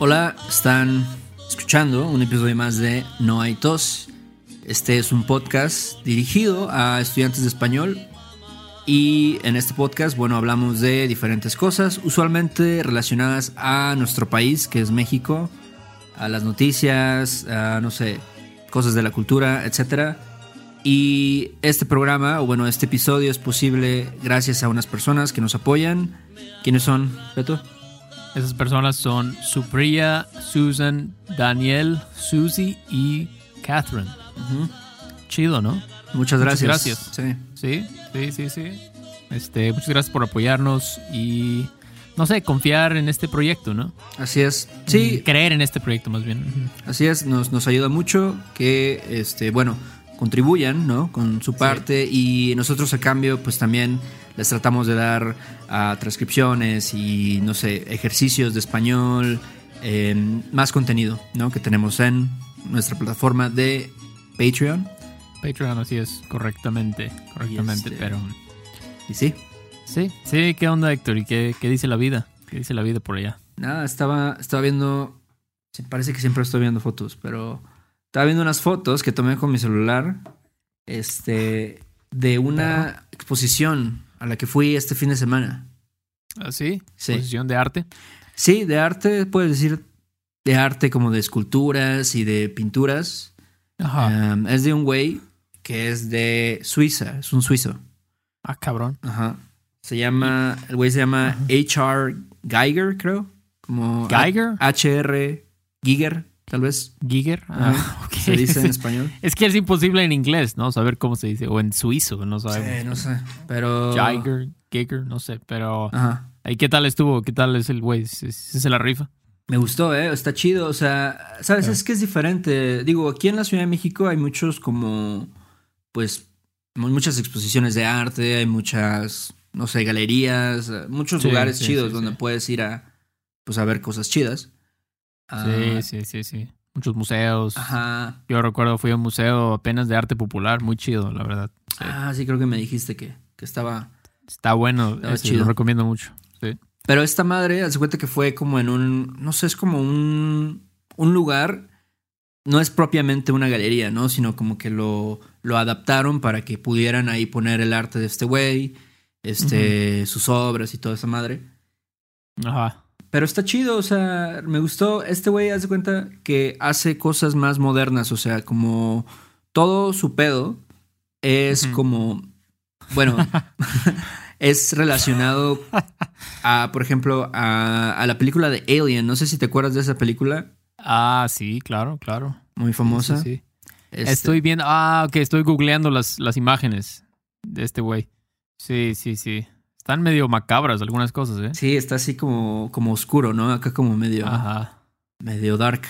Hola, están escuchando un episodio más de No hay tos. Este es un podcast dirigido a estudiantes de español y en este podcast, bueno, hablamos de diferentes cosas, usualmente relacionadas a nuestro país, que es México, a las noticias, a, no sé, cosas de la cultura, etc. Y este programa, o bueno, este episodio es posible gracias a unas personas que nos apoyan. ¿Quiénes son, Beto? Esas personas son Supriya, Susan, Daniel, Susie y Catherine. Chido, ¿no? Muchas gracias. gracias. Sí. Sí, sí, sí, sí. Este, muchas gracias por apoyarnos y, no sé, confiar en este proyecto, ¿no? Así es. Sí, Creer en este proyecto, más bien. así es. Nos, nos ayuda mucho que, este, bueno, contribuyan, ¿no? Con su parte y nosotros a cambio, pues también les tratamos de dar ah, transcripciones y, no sé, ejercicios de español, eh, más contenido, ¿no? Que tenemos en nuestra plataforma de Patreon. Patreon, así es, correctamente, correctamente, este- pero... Y sí, Sí, sí, ¿qué onda, Héctor? ¿Y qué, qué dice la vida? ¿Qué dice la vida por allá? Nada, estaba, estaba viendo. Parece que siempre estoy viendo fotos, pero estaba viendo unas fotos que tomé con mi celular. Este. De una exposición a la que fui este fin de semana. ¿Ah, sí? Sí. Exposición de arte. Sí, de arte, puedes decir de arte como de esculturas y de pinturas. Ajá. Um, es de un güey que es de Suiza, es un suizo. ah, cabrón. Ajá. Se llama, el güey se llama H.R. Geiger, creo. Como ¿Geiger? H.R. Giger, tal vez. Giger. Ah. Se dice en español. Es que es imposible en inglés, ¿no? Saber cómo se dice. O en suizo, no sabemos. Sí, no sé. Pero. Giger, Giger, no sé. Pero. Ajá. ¿Y qué tal estuvo? ¿Qué tal es el güey? ¿Se, se la rifa? Me gustó, ¿eh? Está chido. O sea, ¿sabes? Es que es diferente. Digo, aquí en la Ciudad de México hay muchos como. Pues. mu- Muchas exposiciones de arte, hay muchas. No sé, galerías, muchos Sí, lugares sí, chidos donde puedes ir a. Pues a ver cosas chidas. Ah, Sí, sí, sí, sí. Muchos museos. Ajá. Yo recuerdo fui a un museo apenas de arte popular, muy chido, la verdad. Sí. Ah, sí, creo que me dijiste que, que estaba. Está bueno, Estaba ese, chido. lo recomiendo mucho. Sí. Pero esta madre, hace cuenta que fue como en un. No sé, es como un. Un lugar. No es propiamente una galería, ¿no? Sino como que lo, lo adaptaron para que pudieran ahí poner el arte de este güey, este, sus obras y toda esa madre. Ajá. Pero está chido, o sea, me gustó. Este güey, hace cuenta que hace cosas más modernas, o sea, como todo su pedo es como. Bueno, es relacionado a, por ejemplo, a, a la película de Alien. No sé si te acuerdas de esa película, Ah, sí, claro, claro. muy famosa. Sí, sí. Este, Estoy viendo. Ah, ok, estoy googleando las, las imágenes de este güey. Sí, sí, sí. Están medio macabras algunas cosas, ¿eh? Sí, está así como, como oscuro, ¿no? Acá como medio, Ajá. medio dark.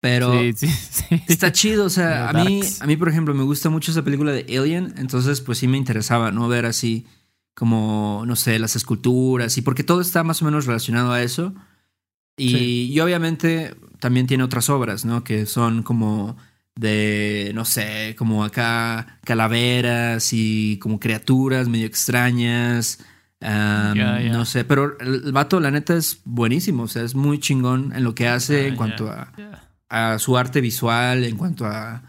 Pero Sí, sí, sí. Está chido, o sea, a mí, darks. a mí, por ejemplo, me gusta mucho esa película de Alien, entonces pues sí me interesaba, ¿no? Ver así como, no sé, las esculturas y porque todo está más o menos relacionado a eso. Y, y obviamente también tiene otras obras, ¿no? Que son como de, no sé, como acá calaveras y como criaturas medio extrañas. No sé, pero el, vato, la neta, es buenísimo, o sea, es muy chingón en lo que hace Ah, en ya, cuanto a su arte visual, en cuanto a,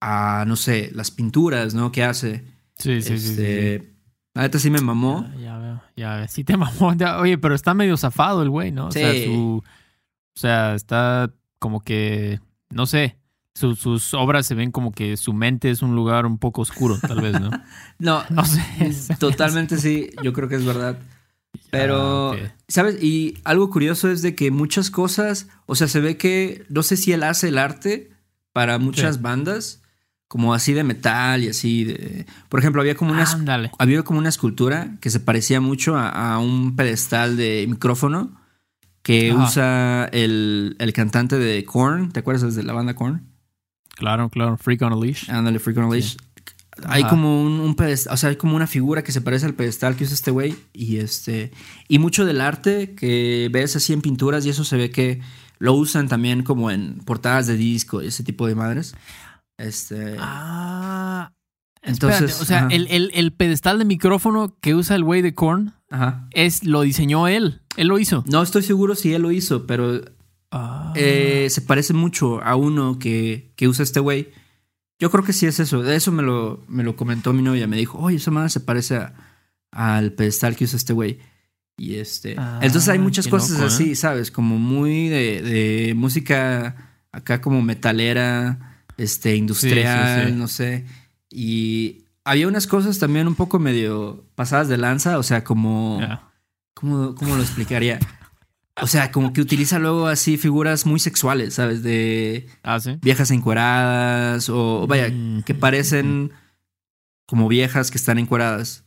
a no sé, las pinturas, ¿no? Que hace. Sí, sí, sí, sí, Este, sí. La neta sí me mamó. Ya, veo, ya veo. Sí te mamó. Ya- Oye, pero está medio zafado el güey, ¿no? O sea, su... O sea, está como que... No sé. Su- sus obras se ven como que su mente es un lugar un poco oscuro, tal vez, ¿no? No, No sé. totalmente sí, yo creo que es verdad. Pero, Ah. ¿sabes? Y algo curioso es de que muchas cosas, o sea, se ve que, no sé si él hace el arte para muchas Sí. bandas, como así de metal y así de... Por ejemplo, había como una, había como una escultura que se parecía mucho a, a un pedestal de micrófono que Ajá. usa el, el cantante de Korn, ¿te acuerdas de la banda Korn? Claro, claro. Freak on a Leash. Ándale, Freak on a Leash. Hay Ajá. como un, un pedestal, o sea, hay como una figura que se parece al pedestal que usa este güey. Y este. Y mucho del arte que ves así en pinturas, y eso se ve que lo usan también como en portadas de disco y ese tipo de madres. Este. Ah. Entonces, o sea, el, el- el pedestal de micrófono que usa el güey de Korn Ajá. es lo diseñó él. Él lo hizo. No estoy seguro si él lo hizo, pero Ah. eh, se parece mucho a uno que, que usa este güey. Yo creo que sí es eso. De eso me lo, me lo comentó mi novia. Me dijo, oye, esa madre se parece a- al pedestal que usa este güey. Y este. Ah, entonces hay muchas cosas loco, ¿eh? así, ¿sabes? Como muy de, de música acá como metalera, este, industrial, sí. no sé. Y había unas cosas también un poco medio pasadas de lanza, o sea, como. ¿Cómo, cómo lo explicaría? O sea, como que utiliza luego así figuras muy sexuales, ¿sabes? De Ah, sí. viejas encueradas o vaya, Mm. que parecen como viejas que están encueradas.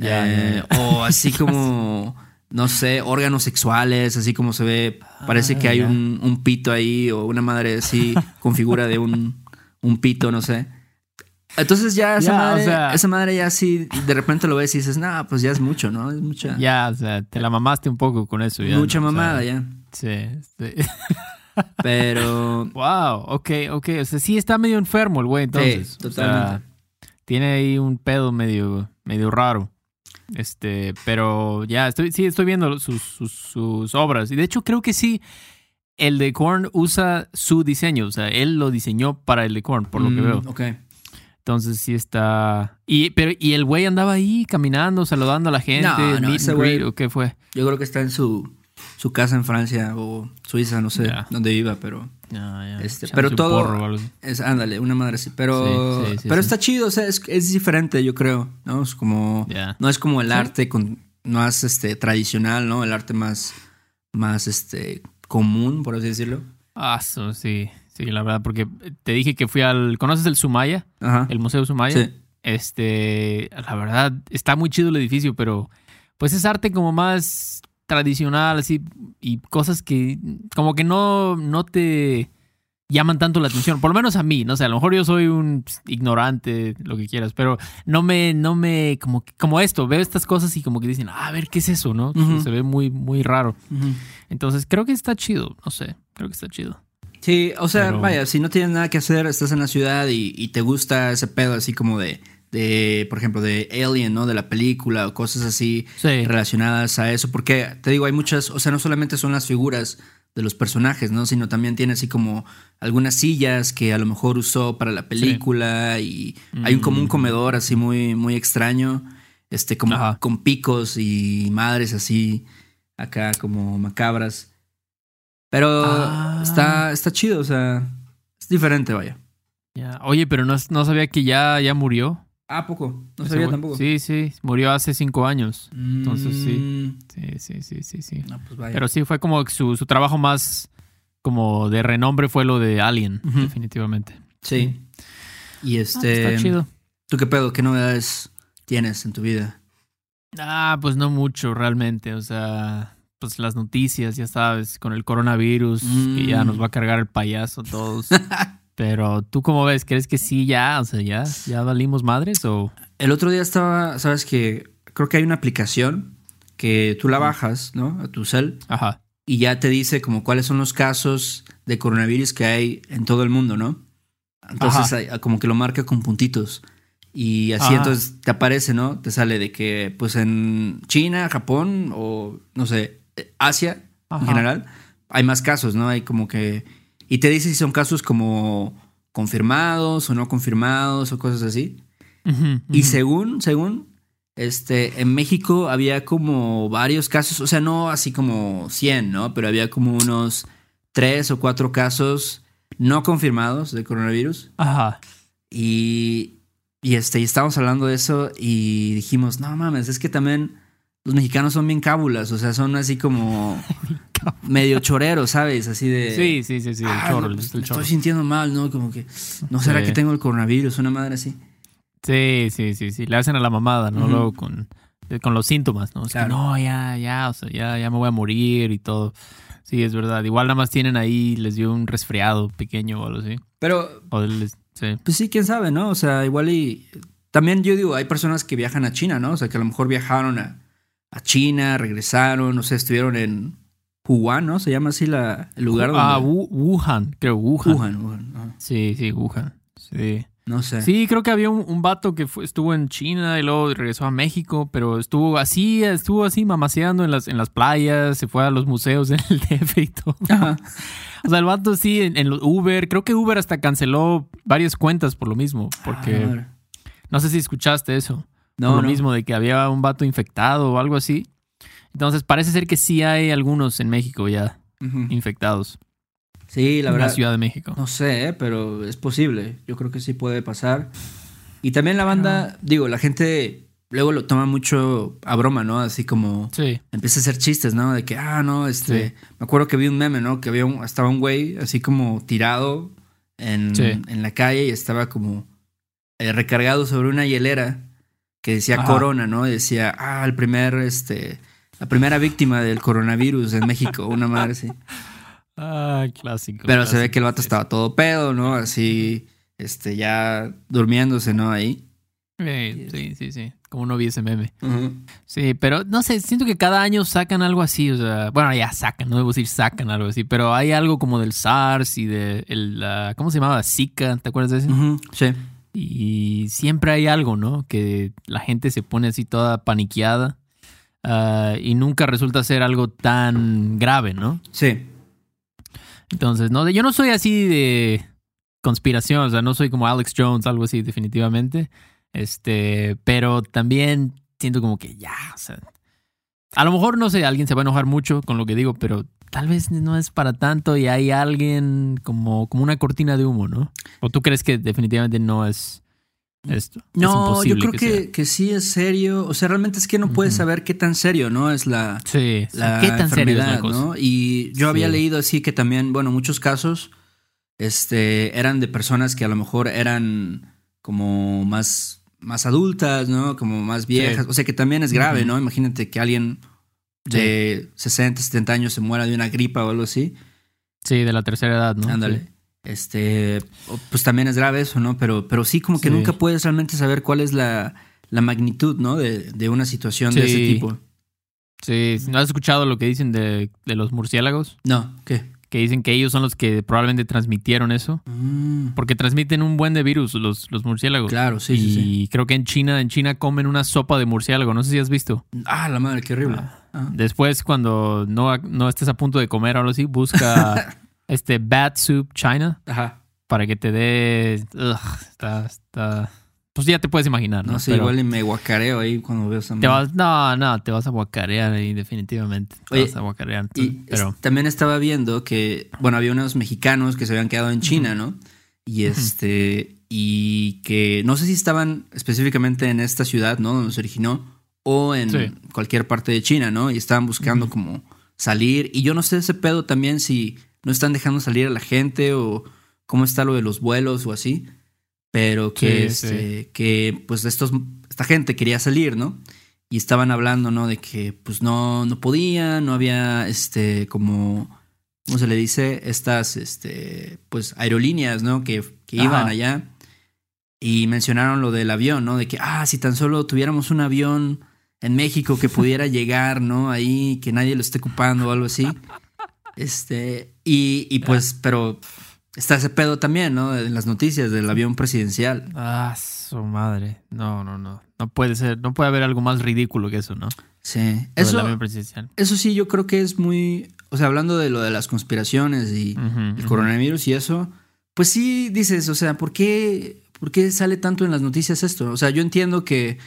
Eh, O así como, no sé, órganos sexuales, así como se ve, parece que Ah, hay un, un pito ahí o una madre así con figura de un, un pito, no sé. Entonces ya esa, Ya, o madre, sea- esa madre ya así, de repente lo ves y dices, nah, pues ya es mucho, ¿no? Es mucha, Ya, o sea, te la mamaste un poco con eso. Ya, mucha ¿no? O sea, mamada ya. Sí, sí. Pero Wow, ok, ok. O sea, sí está medio enfermo el güey, entonces. Sí, O sea, totalmente. tiene ahí un pedo medio, medio raro. Este, pero ya, estoy, sí, estoy viendo sus, sus, sus obras. Y de hecho, creo que sí, el de Korn usa su diseño. O sea, él lo diseñó para el de Korn, por lo que Mm, veo. Ok. Entonces sí está. Y, pero, y el güey andaba ahí caminando, saludando a la gente, No, no, ese güey- ¿o qué fue? Yo creo que está en su, su casa en Francia o Suiza, no sé dónde viva, pero Ya, ya, Este, pero todo- porro es, ándale, una madre así. Pero, Sí, sí, sí, pero está chido, o sea, es, es diferente, yo creo, ¿no? Es como, no es como el arte con, más este, tradicional, ¿no? El arte más, más este, común, por así decirlo. Ah, sí, sí, la verdad, porque te dije que fui al. ¿Conoces el Sumaya? Ajá. El Museo Sumaya. Sí. Este, la verdad, está muy chido el edificio, pero pues es arte como más tradicional, así, y cosas que como que no, no te llaman tanto la atención, por lo menos a mí, no sé, a lo mejor yo soy un ignorante, lo que quieras, pero no me, no me, como, como esto, veo estas cosas y como que dicen, "Ah, a ver, ¿qué es eso? ¿No? Se ve muy, muy raro. Entonces creo que está chido, no sé, creo que está chido. Sí, o sea, Pero- vaya, si no tienes nada que hacer, estás en la ciudad y, y te gusta ese pedo así como de, de, por ejemplo, de Alien, ¿no? De la película o cosas así Sí. relacionadas a eso, porque te digo, hay muchas, o sea, no solamente son las figuras de los personajes, ¿no? Sino también tiene así como algunas sillas que a lo mejor usó para la película y hay un, como un Mm. comedor así muy, muy extraño, este, como Ajá. con picos y madres así, acá como macabras. Pero Ah. está, está chido, o sea, es diferente, vaya. Ya. Oye, pero no, no sabía que ya, ya murió. Ah, poco, no Ese sabía tampoco. Sí, sí, murió hace cinco años. entonces sí. Mm, Sí, sí, sí, sí, sí. No, pues vaya. Pero sí, fue como que su, su trabajo más como de renombre fue lo de Alien, definitivamente. sí. Y Ah, este. está chido. ¿Tú qué pedo? ¿Qué novedades tienes en tu vida? Ah, pues no mucho realmente. O sea, pues las noticias, ya sabes, con el coronavirus, que ya Mm. nos va a cargar el payaso todos. Pero tú cómo ves, ¿crees que sí ya? O sea, ya, ya valimos madres o El otro día estaba, sabes que creo que hay una aplicación que tú la bajas, ¿no? A tu cel ajá. y ya te dice como cuáles son los casos de coronavirus que hay en todo el mundo, ¿no? Entonces hay- como que lo marca con puntitos. Y así entonces te aparece, ¿no? Te sale de que pues en China, Japón o no sé, Asia Ajá. en general, hay más casos, ¿no? Hay como que... Y te dice si son casos como confirmados o no confirmados o cosas así. Y según, según, este, en México había como varios casos, o sea, no así como 100, ¿no? Pero había como unos tres o cuatro casos no confirmados de coronavirus. Ajá. Y, y este, y estábamos hablando de eso y dijimos, no mames, es que también los mexicanos son bien cábulas, o sea, son así como medio choreros, ¿sabes? Así de... Sí, sí, sí, sí, el "Ah, chorro, no, el- pues, chorro. estoy sintiendo mal, ¿no? Como que, ¿no será Sí. que tengo el coronavirus? Una madre así. Sí, sí, sí, sí. Le hacen a la mamada, ¿no? Luego con, eh, con los síntomas, ¿no? Es que, Claro. no, ya, ya, o sea, ya, ya me voy a morir y todo. Sí, es verdad. Igual nada más tienen ahí, les dio un resfriado pequeño o algo así. Pero O les, sí. Pues sí, quién sabe, ¿no? O sea, igual y. También yo digo, hay personas que viajan a China, ¿no? O sea, que a lo mejor viajaron a, a China, regresaron, no sé, estuvieron en Wuhan, ¿no? Se llama así la, el lugar donde. Ah, Wu- Wuhan, creo, Wuhan. Wuhan, Wuhan. Sí, sí, Wuhan. Sí. No sé. Sí, creo que había un, un vato que fue- estuvo en China y luego regresó a México, pero estuvo así, estuvo así mamaseando en las, en las playas, se fue a los museos en el DF y todo. Ajá. O sea, el vato sí, en, en Uber, creo que Uber hasta canceló varias cuentas por lo mismo, Ah, porque no sé si escuchaste eso. No, por lo no. mismo, de que había un vato infectado o algo así. Entonces parece ser que sí hay algunos en México ya infectados. Sí, la en verdad. la Ciudad de México. No sé, ¿eh? pero es posible. Yo creo que sí puede pasar. Y también la banda, digo, la gente luego lo toma mucho a broma, ¿no? Así como Sí. empieza a hacer chistes, ¿no? De que, ah, no, este. Me acuerdo que vi un meme, ¿no? Que había un, estaba un güey así como tirado en, Sí. en la calle y estaba como eh, recargado sobre una hielera que decía Ajá. Corona, ¿no? Y decía, ah, el primer, este. La primera víctima del coronavirus en México, una madre así. Ah, clásico. Pero se ve que el vato sí. estaba todo pedo, ¿no? Así, este, ya durmiéndose, ¿no? Ahí. Sí, sí, sí, sí. Como no vi ese meme. Sí, pero no sé, siento que cada año sacan algo así, o sea, bueno, ya sacan, no debo decir sacan algo así, pero hay algo como del SARS y de el, la- ¿cómo se llamaba? Zika, ¿te acuerdas de ese? Ujú, Sí. Y siempre hay algo, ¿no? Que la gente se pone así toda paniqueada ah, y nunca resulta ser algo tan grave, ¿no? Sí. Entonces, no, yo no soy así de conspiración, o sea, no soy como Alex Jones, algo así, definitivamente. Este, pero también siento como que ya, o sea, a lo mejor, no sé, alguien se va a enojar mucho con lo que digo, pero tal vez no es para tanto y hay alguien como, como una cortina de humo, ¿no? ¿O tú crees que definitivamente no es esto? Es No, yo creo que, que sí es serio. O sea, realmente es que no puedes saber qué tan serio, ¿no? Es la, Sí, la ¿qué tan serio es enfermedad, cosa? ¿no? Y yo había leído así que también, bueno, muchos casos este, eran de personas que a lo mejor eran como más, más adultas, ¿no? Como más viejas. O sea, que también es grave. ¿no? Imagínate que alguien de 60, 70 años se muera de una gripa o algo así. Sí, de la tercera edad, ¿no? Ándale. Este, pues también es grave eso, ¿no? Pero, pero sí, como que Sí. nunca puedes realmente saber cuál es la, la magnitud, ¿no? De, de una situación de ese Sí. tipo. Sí, sí. ¿no has escuchado lo que dicen de, de los murciélagos? No, ¿qué? Que dicen que ellos son los que probablemente transmitieron eso. Mm, Porque transmiten un buen de virus los, los murciélagos. claro, sí, y sí, sí. creo que en China, en China comen una sopa de murciélago. No sé si has visto. Ah, la madre, qué horrible. Ah. Después, cuando no, no estés a punto de comer o algo así, busca este Bat Soup China Ajá. para que te dé. Ugh, está, está. Pues ya te puedes imaginar, ¿no? No sé, Pero igual y me guacareo ahí cuando veo esa te vas, no, no, te vas a guacarear ahí, definitivamente. Te Oye, vas a guacarear. tú, Y pero. también estaba viendo que, bueno, había unos mexicanos que se habían quedado en China, ¿no? Y este, y que no sé si estaban específicamente en esta ciudad, ¿no? Donde se originó, o en Sí. cualquier parte de China, ¿no? Y estaban buscando como salir. Y yo no sé ese pedo también si no están dejando salir a la gente o cómo está lo de los vuelos o así. Pero que, Sí, este, que pues estos, esta gente quería salir, ¿no? Y estaban hablando, ¿no? De que pues no, no podía, no había este como, ¿cómo se le dice? Estas, este, pues aerolíneas, ¿no? Que, que iban allá. Y mencionaron lo del avión, ¿no? De que, ah, si tan solo tuviéramos un avión en México que pudiera llegar, ¿no? Ahí, que nadie lo esté ocupando o algo así. Este, y, y pues, pero está ese pedo también, ¿no? En las noticias del avión presidencial. Ah, su madre. No, no, no. No puede ser. No puede haber algo más ridículo que eso, ¿no? Sí. Lo del Eso, avión presidencial. eso sí, yo creo que es muy. O sea, hablando de lo de las conspiraciones y el coronavirus y eso, pues sí dices, o sea, ¿por qué, ¿por qué sale tanto en las noticias esto? O sea, yo entiendo que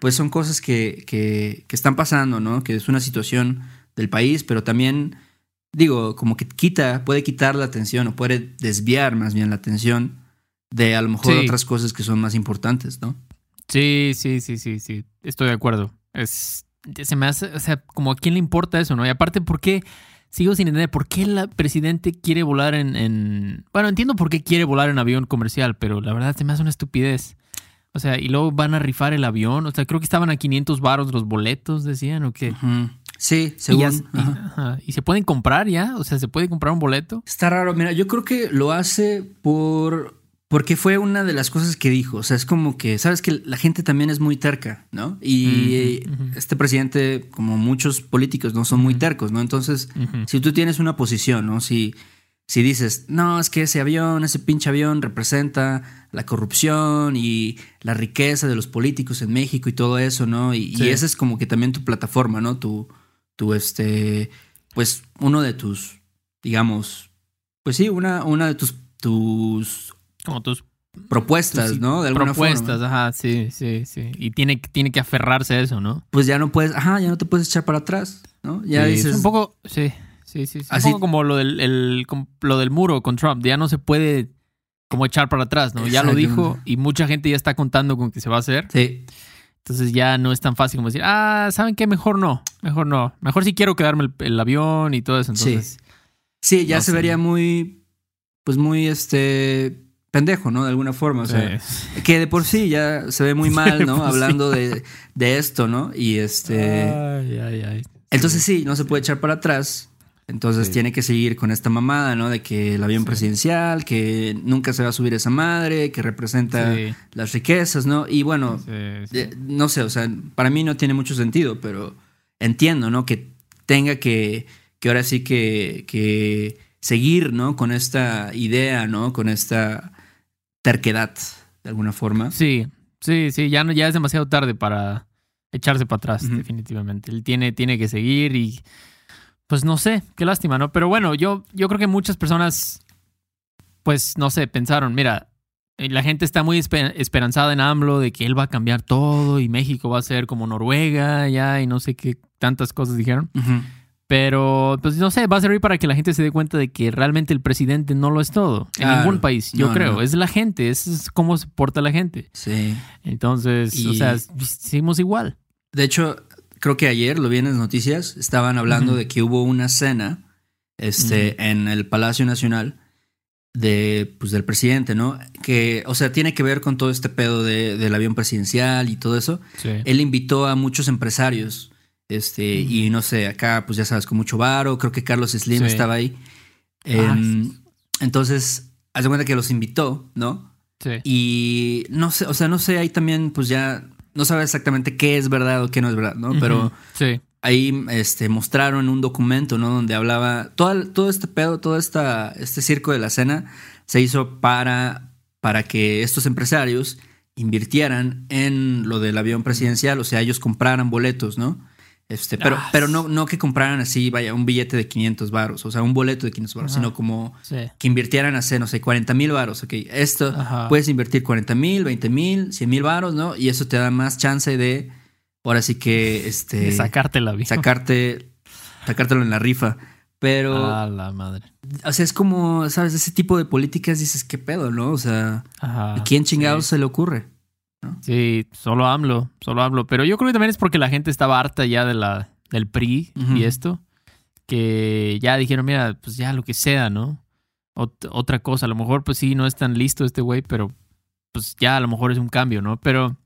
pues son cosas que, que, que están pasando, ¿no? Que es una situación del país, pero también, digo, como que quita, puede quitar la atención o puede desviar más bien la atención de a lo mejor Sí. otras cosas que son más importantes, ¿no? Sí, sí, sí, sí, sí. Estoy de acuerdo. Es, se me hace, o sea, como a quién le importa eso, ¿no? Y aparte, ¿por qué? Sigo sin entender por qué el presidente quiere volar en, en- Bueno, entiendo por qué quiere volar en avión comercial, pero la verdad se me hace una estupidez. O sea, y luego van a rifar el avión. O sea, creo que estaban a 500 baros los boletos, decían, o qué. Ujú. Sí, Y, según. ya- y- ajá. ajá. ¿Y se pueden comprar ya? O sea, ¿se puede comprar un boleto? Está raro, mira, yo creo que lo hace por porque fue una de las cosas que dijo, o sea, es como que sabes que la gente también es muy terca, ¿no? Y ujú. este presidente, como muchos políticos, no son muy tercos, ¿no? Entonces, si tú tienes una posición, ¿no? Si si dices, no, es que ese avión, ese pinche avión representa la corrupción y la riqueza de los políticos en México y todo eso, ¿no? Y, Sí. y esa es como que también tu plataforma, ¿no? Tu, tu este, pues uno de tus, digamos, pues sí, una, una de tus, tus Como tus, propuestas, tus ¿no? De alguna propuestas, forma. ajá, sí, sí, sí. Y tiene, tiene que aferrarse a eso, ¿no? Pues ya no puedes, ajá, ya no te puedes echar para atrás, ¿no? Ya Sí, dices, Es un poco, sí, sí, sí. sí. Así- Un poco como lo del, el- lo del muro con Trump. Ya no se puede como echar para atrás, ¿no? Ya lo dijo y mucha gente ya está contando con que se va a hacer. sí, Entonces ya no es tan fácil como decir, ah, ¿saben qué? Mejor no, mejor no. Mejor si quiero quedarme el, el avión y todo eso. Entonces, sí, ya No se sé. vería muy, pues muy, este, pendejo, ¿no? De alguna forma, o sea, sí. que de por sí ya se ve muy mal, ¿no? sí. Hablando de, de esto, ¿no? Y este, Ay, ay, ay. entonces sí, no se puede echar para atrás. Entonces Sí. tiene que seguir con esta mamada, ¿no? De que el avión Sí. presidencial, que nunca se va a subir esa madre, que representa Sí, las riquezas, ¿no? Y bueno. Eh, no sé, o sea, para mí no tiene mucho sentido, pero entiendo, ¿no? Que tenga que, que ahora sí que, que seguir, ¿no? Con esta idea, ¿no? Con esta terquedad, de alguna forma. Sí, sí, sí, ya, no, ya es demasiado tarde para echarse para atrás, definitivamente. Él tiene, tiene que seguir y pues no sé, qué lástima, ¿no? Pero bueno, yo, yo creo que muchas personas, pues no sé, pensaron, mira, eh, la gente está muy espe- esperanzada en AMLO de que él va a cambiar todo y México va a ser como Noruega ya y no sé qué tantas cosas dijeron. Pero, pues no sé, va a servir para que la gente se dé cuenta de que realmente el presidente no lo es todo. En ningún país, yo No, creo. no. Es la gente, es, cómo se porta la gente. Sí. Entonces, o Y- sea, seguimos igual. De hecho, creo que ayer lo vi en las noticias, estaban hablando de que hubo una cena este, en el Palacio Nacional de, pues, del presidente, ¿no? Que, o sea, tiene que ver con todo este pedo de- del avión presidencial y todo eso. Sí. Él invitó a muchos empresarios, este, y no sé, acá, pues ya sabes, con mucho varo, creo que Carlos Slim Sí. estaba ahí. Ah, Em, entonces, haz de cuenta que los invitó, ¿no? Sí. Y no sé, o sea, no sé, ahí también, pues ya no sabe exactamente qué es verdad o qué no es verdad, ¿no? Pero. Sí. ahí este, mostraron un documento, ¿no? Donde hablaba, todo, todo este pedo, todo esta, este circo de la cena se hizo para, para que estos empresarios invirtieran en lo del avión presidencial, o sea, ellos compraran boletos, ¿no? Este, pero, Ah, pero no, no que compraran así, vaya, un billete de 500 varos, o sea, un boleto de 500 varos, sino como Sí. que invirtieran, hace, no sé, 40 mil varos, ok. Esto Ajá. puedes invertir 40 mil, 20 mil, 100 mil varos, ¿no? Y eso te da más chance de, ahora sí que, este, De sacarte la vida. sacarte, sacártelo en la rifa. Pero, A la madre. o sea, es como, ¿sabes? Ese tipo de políticas dices, ¿qué pedo, no? O sea, Ajá. ¿a quién chingados Sí. se le ocurre? Sí, solo hablo, solo hablo. Pero yo creo que también es porque la gente estaba harta ya de la, del PRI y esto. Que ya dijeron, mira, pues ya lo que sea, ¿no? Ot- otra cosa, a lo mejor pues sí, no es tan listo este güey, pero pues ya a lo mejor es un cambio, ¿no? Pero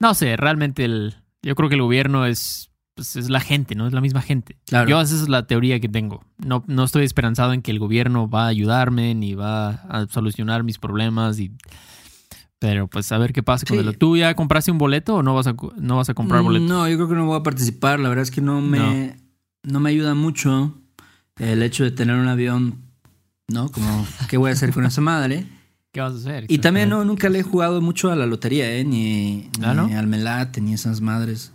no sé, realmente el, yo creo que el gobierno es, pues, es la gente, ¿no? Es la misma gente. Claro. Yo esa es la teoría que tengo. No, no estoy esperanzado en que el gobierno va a ayudarme ni va a solucionar mis problemas y pero pues a ver qué pasa con Sí. el ¿Tú ya compraste un boleto o no vas a no vas a comprar Mm, boleto? No, yo creo que no voy a participar. La verdad es que no me, no. me ayuda mucho el hecho de tener un avión, ¿no? Como, ¿qué voy a hacer con esa madre? ¿Qué vas a hacer? Y también no, nunca le he jugado mucho a la lotería, ¿eh? Ni, ¿Ah, ni no? al melate, ni esas madres.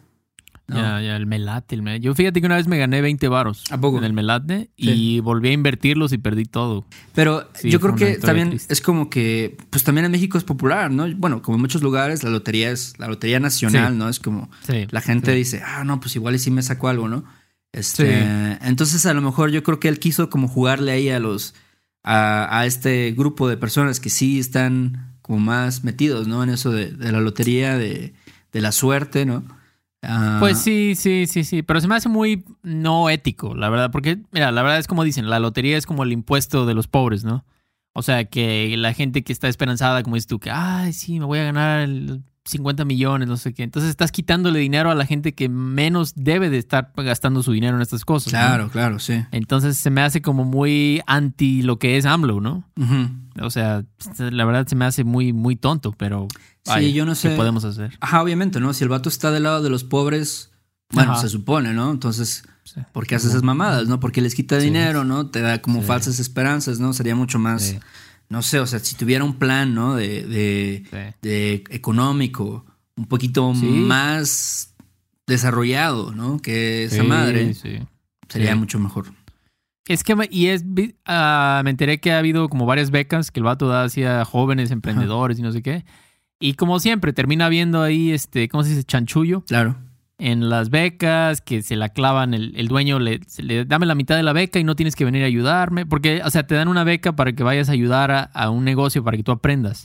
No. Ya, ya, el melate, el melate. Yo fíjate que una vez me gané 20 varos ¿A poco? en el melate Sí. y volví a invertirlos y perdí todo. Pero Sí, yo creo que también triste. es como que, pues también en México es popular, ¿no? Bueno, como en muchos lugares, la lotería es la lotería nacional, Sí. ¿no? Es como la gente dice, ah, no, pues igual y sí me saco algo, ¿no? Este. Entonces, a lo mejor yo creo que él quiso como jugarle ahí a los, a, a este grupo de personas que sí están como más metidos, ¿no? En eso de, de la lotería, de, de la suerte, ¿no? Ah, Pues sí, sí, sí, sí, pero se me hace muy no ético, la verdad, porque, mira, la verdad es como dicen, la lotería es como el impuesto de los pobres, ¿no? O sea, que la gente que está esperanzada, como dices tú, que, ay, sí, me voy a ganar el 50 millones, no sé qué. Entonces estás quitándole dinero a la gente que menos debe de estar gastando su dinero en estas cosas. ¿no? Claro, claro, sí. Entonces se me hace como muy anti lo que es AMLO, ¿no? Ujú. O sea, la verdad se me hace muy, muy tonto, pero Sí, yo no sé. ¿qué podemos hacer? Ajá, obviamente, ¿no? Si el vato está del lado de los pobres, bueno, Ajá. se supone, ¿no? Entonces, Sí. ¿Por qué hace esas mamadas, no? Porque les quita Sí. dinero, ¿no? Te da como Sí. falsas esperanzas, ¿no? Sería mucho más, no sé, o sea, si tuviera un plan, ¿no? De, de, de económico, un poquito más desarrollado, ¿no? Que esa madre sería mucho mejor. Es que, y es, ah, me enteré que ha habido como varias becas que el vato da hacia jóvenes emprendedores y no sé qué. Y como siempre, termina viendo ahí, este, ¿cómo se dice? Chanchullo Claro. en las becas, que se la clavan, el, el dueño le, se le dame la mitad de la beca y no tienes que venir a ayudarme. Porque, o sea, te dan una beca para que vayas a ayudar a, a un negocio para que tú aprendas.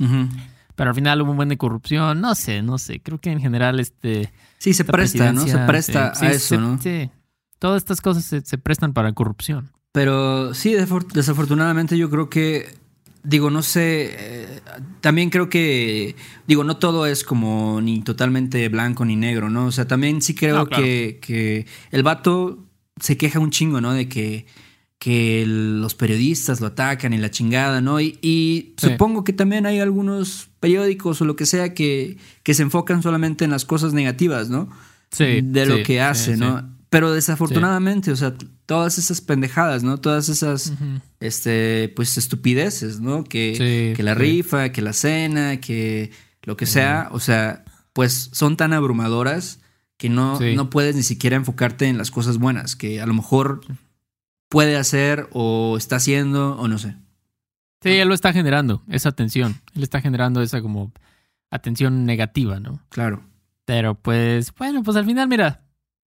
Pero al final hubo un buen de corrupción. No sé, no sé. Creo que en general, este. Sí, se esta presta, ¿no? Se presta sí, a sí, eso, se- ¿no? Sí. Todas estas cosas se, se prestan para corrupción. Pero sí, desafortunadamente yo creo que, digo, no sé, eh, también creo que, digo, no todo es como ni totalmente blanco ni negro, ¿no? O sea, también sí creo No, claro. que, que el vato se queja un chingo, ¿no? De que, que los periodistas lo atacan y la chingada, ¿no? Y, y Sí. supongo que también hay algunos periódicos o lo que sea que, que se enfocan solamente en las cosas negativas, ¿no? Sí. de lo sí, que hace, sí. ¿no? Pero desafortunadamente, o sea, todas esas pendejadas, ¿no? Todas esas, este, pues estupideces, ¿no? Que, Sí, que la sí. rifa, que la cena, que lo que sea, o sea, pues son tan abrumadoras que no, no puedes ni siquiera enfocarte en las cosas buenas, que a lo mejor puede hacer o está haciendo o no sé. Sí, él lo está generando, esa atención. Él está generando esa como atención negativa, ¿no? Claro. Pero pues, bueno, pues al final, mira,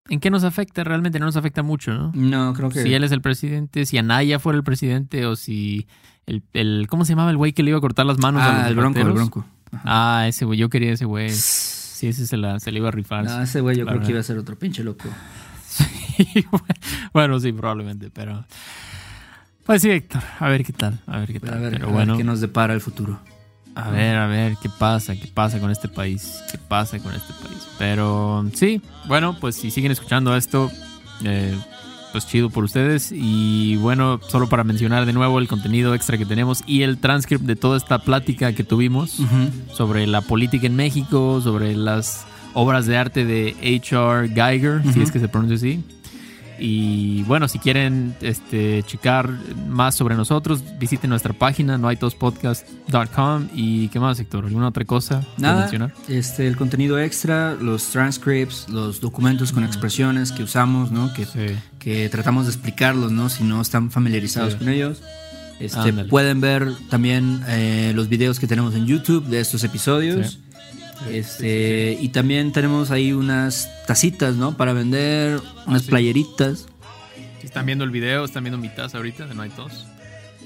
¿en qué nos afecta? Realmente no nos afecta mucho, ¿no? No, creo que... Si él es el presidente, si Anaya fuera el presidente o si el, el ¿cómo se llamaba el güey que le iba a cortar las manos a ah, los el bronco, el. Ah, ese güey, yo quería ese güey. Sí, ese se la, se le iba a rifar. No, ese güey yo creo que iba a ser otro pinche loco. Sí, bueno, sí, probablemente, pero... Pues sí, Héctor, a ver qué tal, a ver qué tal. A ver, pero a ver bueno, qué nos depara el futuro. A ver, a ver qué pasa, qué pasa con este país, qué pasa con este país. Pero sí, bueno, pues si siguen escuchando esto, eh, pues chido por ustedes. Y bueno, solo para mencionar de nuevo el contenido extra que tenemos y el transcript de toda esta plática que tuvimos sobre la política en México, sobre las obras de arte de H.R. Geiger, si Ujú. es que se pronuncia así. Y bueno, si quieren este, checar más sobre nosotros, visiten nuestra página noaitospodcast.com y qué más, Héctor, ¿alguna otra cosa Nada, mencionar? este, el contenido extra, los transcripts, los documentos con expresiones que usamos, ¿no? Que, Sí. que tratamos de explicarlos, ¿no? Si no están familiarizados Sí. con ellos. Este, pueden ver también eh, los videos que tenemos en YouTube de estos episodios. Sí. Este, y también tenemos ahí unas tacitas, ¿no? Para vender, unas playeritas. Si están viendo el video, están viendo mi taza ahorita de No hay tos.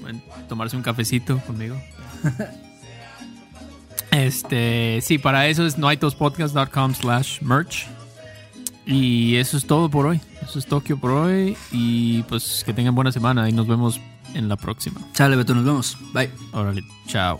Pueden tomarse un cafecito conmigo. Este, sí, para eso es noaitospodcast.com slash merch. Y eso es todo por hoy. Eso es Tokio por hoy. Y pues que tengan buena semana y nos vemos en la próxima. Chale, Beto, nos vemos. Bye. Órale, chao.